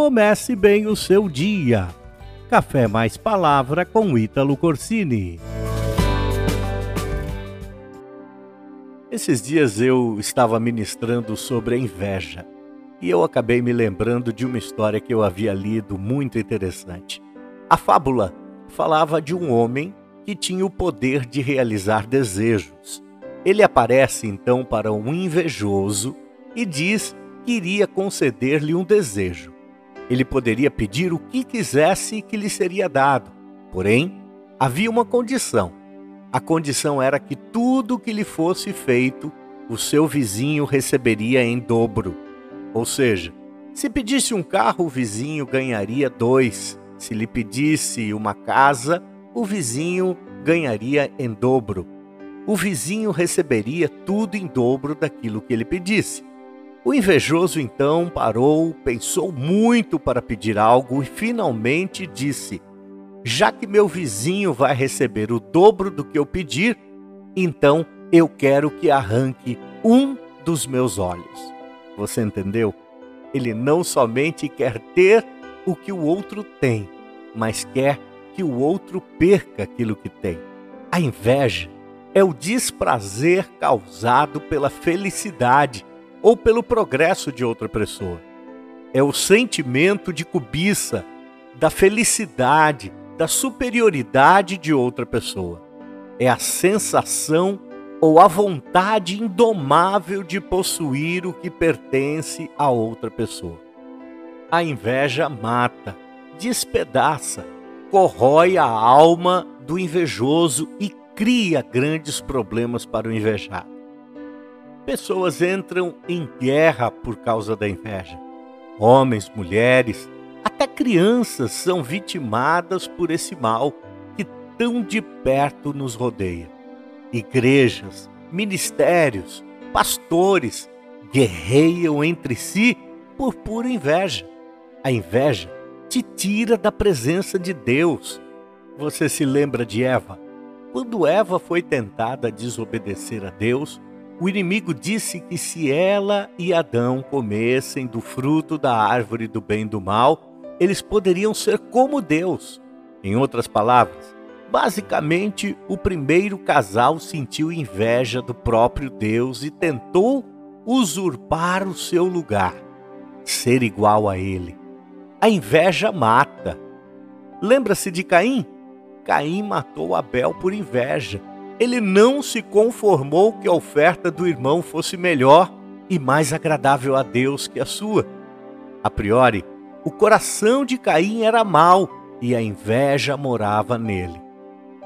comece bem o seu dia. Café mais palavra com Ítalo Corsini. Esses dias eu estava ministrando sobre a inveja e eu acabei me lembrando de uma história que eu havia lido muito interessante. A fábula falava de um homem que tinha o poder de realizar desejos. Ele aparece então para um invejoso e diz que iria conceder-lhe um desejo. Ele poderia pedir o que quisesse que lhe seria dado. Porém, havia uma condição. A condição era que tudo que lhe fosse feito, o seu vizinho receberia em dobro. Ou seja, se pedisse um carro, o vizinho ganharia dois. Se lhe pedisse uma casa, o vizinho ganharia em dobro. O vizinho receberia tudo em dobro daquilo que ele pedisse. O invejoso então parou, pensou muito para pedir algo e finalmente disse: Já que meu vizinho vai receber o dobro do que eu pedir, então eu quero que arranque um dos meus olhos. Você entendeu? Ele não somente quer ter o que o outro tem, mas quer que o outro perca aquilo que tem. A inveja é o desprazer causado pela felicidade ou pelo progresso de outra pessoa. É o sentimento de cobiça, da felicidade, da superioridade de outra pessoa. É a sensação ou a vontade indomável de possuir o que pertence a outra pessoa. A inveja mata, despedaça, corrói a alma do invejoso e cria grandes problemas para o invejado. Pessoas entram em guerra por causa da inveja. Homens, mulheres, até crianças são vitimadas por esse mal que tão de perto nos rodeia. Igrejas, ministérios, pastores guerreiam entre si por pura inveja. A inveja te tira da presença de Deus. Você se lembra de Eva? Quando Eva foi tentada a desobedecer a Deus, o inimigo disse que se ela e Adão comessem do fruto da árvore do bem e do mal, eles poderiam ser como Deus. Em outras palavras, basicamente o primeiro casal sentiu inveja do próprio Deus e tentou usurpar o seu lugar, ser igual a ele. A inveja mata. Lembra-se de Caim? Caim matou Abel por inveja ele não se conformou que a oferta do irmão fosse melhor e mais agradável a Deus que a sua. A priori, o coração de Caim era mau e a inveja morava nele.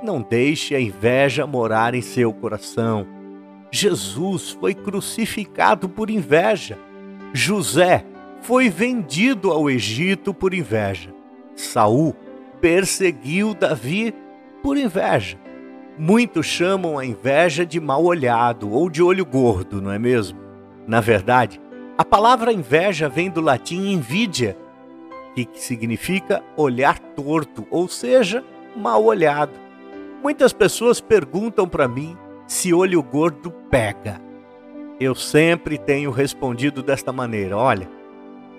Não deixe a inveja morar em seu coração. Jesus foi crucificado por inveja. José foi vendido ao Egito por inveja. Saul perseguiu Davi por inveja. Muitos chamam a inveja de mal olhado ou de olho gordo, não é mesmo? Na verdade, a palavra inveja vem do latim invidia, que significa olhar torto, ou seja, mal olhado. Muitas pessoas perguntam para mim se olho gordo pega. Eu sempre tenho respondido desta maneira: olha,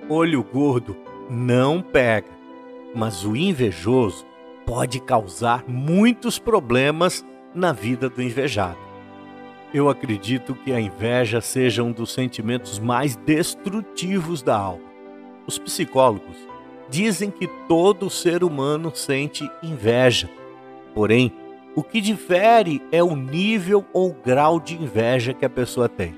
olho gordo não pega, mas o invejoso pode causar muitos problemas na vida do invejado. Eu acredito que a inveja seja um dos sentimentos mais destrutivos da alma. Os psicólogos dizem que todo ser humano sente inveja. Porém, o que difere é o nível ou grau de inveja que a pessoa tem.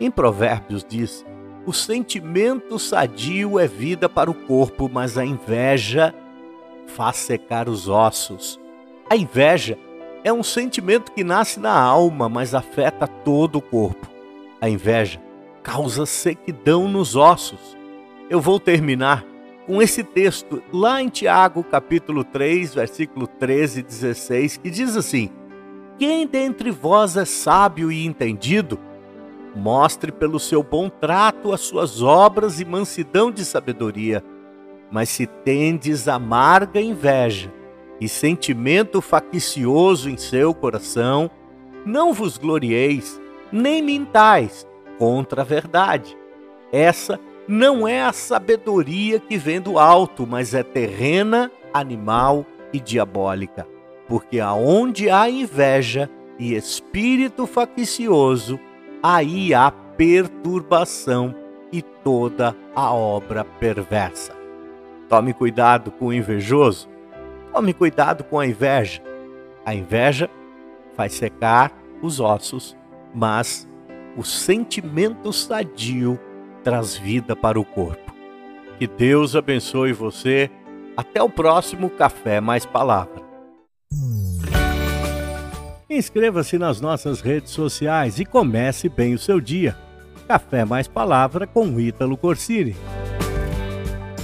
Em Provérbios diz: o sentimento sadio é vida para o corpo, mas a inveja faz secar os ossos. A inveja é um sentimento que nasce na alma, mas afeta todo o corpo. A inveja causa sequidão nos ossos. Eu vou terminar com esse texto lá em Tiago, capítulo 3, versículo 13 e 16, que diz assim: Quem dentre vós é sábio e entendido, mostre pelo seu bom trato as suas obras e mansidão de sabedoria mas se tendes amarga inveja e sentimento faccioso em seu coração, não vos glorieis, nem mintais contra a verdade. Essa não é a sabedoria que vem do alto, mas é terrena, animal e diabólica. Porque aonde há inveja e espírito faccioso, aí há perturbação e toda a obra perversa. Tome cuidado com o invejoso, tome cuidado com a inveja. A inveja faz secar os ossos, mas o sentimento sadio traz vida para o corpo. Que Deus abençoe você. Até o próximo Café Mais Palavra. Inscreva-se nas nossas redes sociais e comece bem o seu dia. Café Mais Palavra com Ítalo Corsini.